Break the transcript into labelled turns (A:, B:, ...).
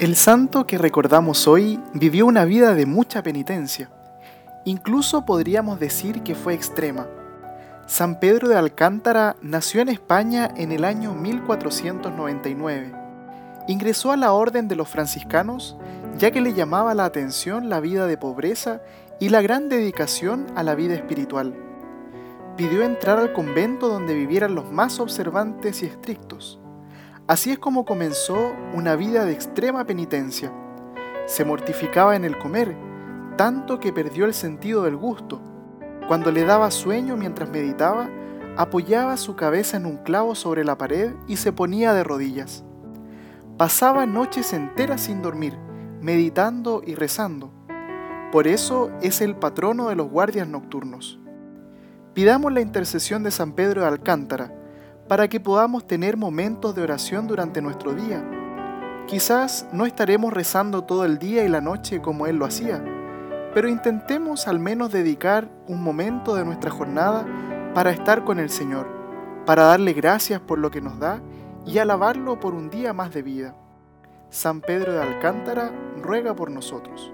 A: El santo que recordamos hoy vivió una vida de mucha penitencia. Incluso podríamos decir que fue extrema. San Pedro de Alcántara nació en España en el año 1499. Ingresó a la orden de los franciscanos ya que le llamaba la atención la vida de pobreza y la gran dedicación a la vida espiritual. Pidió entrar al convento donde vivieran los más observantes y estrictos. Así es como comenzó una vida de extrema penitencia. Se mortificaba en el comer, tanto que perdió el sentido del gusto. Cuando le daba sueño mientras meditaba, apoyaba su cabeza en un clavo sobre la pared y se ponía de rodillas. Pasaba noches enteras sin dormir, meditando y rezando. Por eso es el patrono de los guardias nocturnos. Pidamos la intercesión de San Pedro de Alcántara, para que podamos tener momentos de oración durante nuestro día. Quizás no estaremos rezando todo el día y la noche como Él lo hacía, pero intentemos al menos dedicar un momento de nuestra jornada para estar con el Señor, para darle gracias por lo que nos da y alabarlo por un día más de vida. San Pedro de Alcántara ruega por nosotros.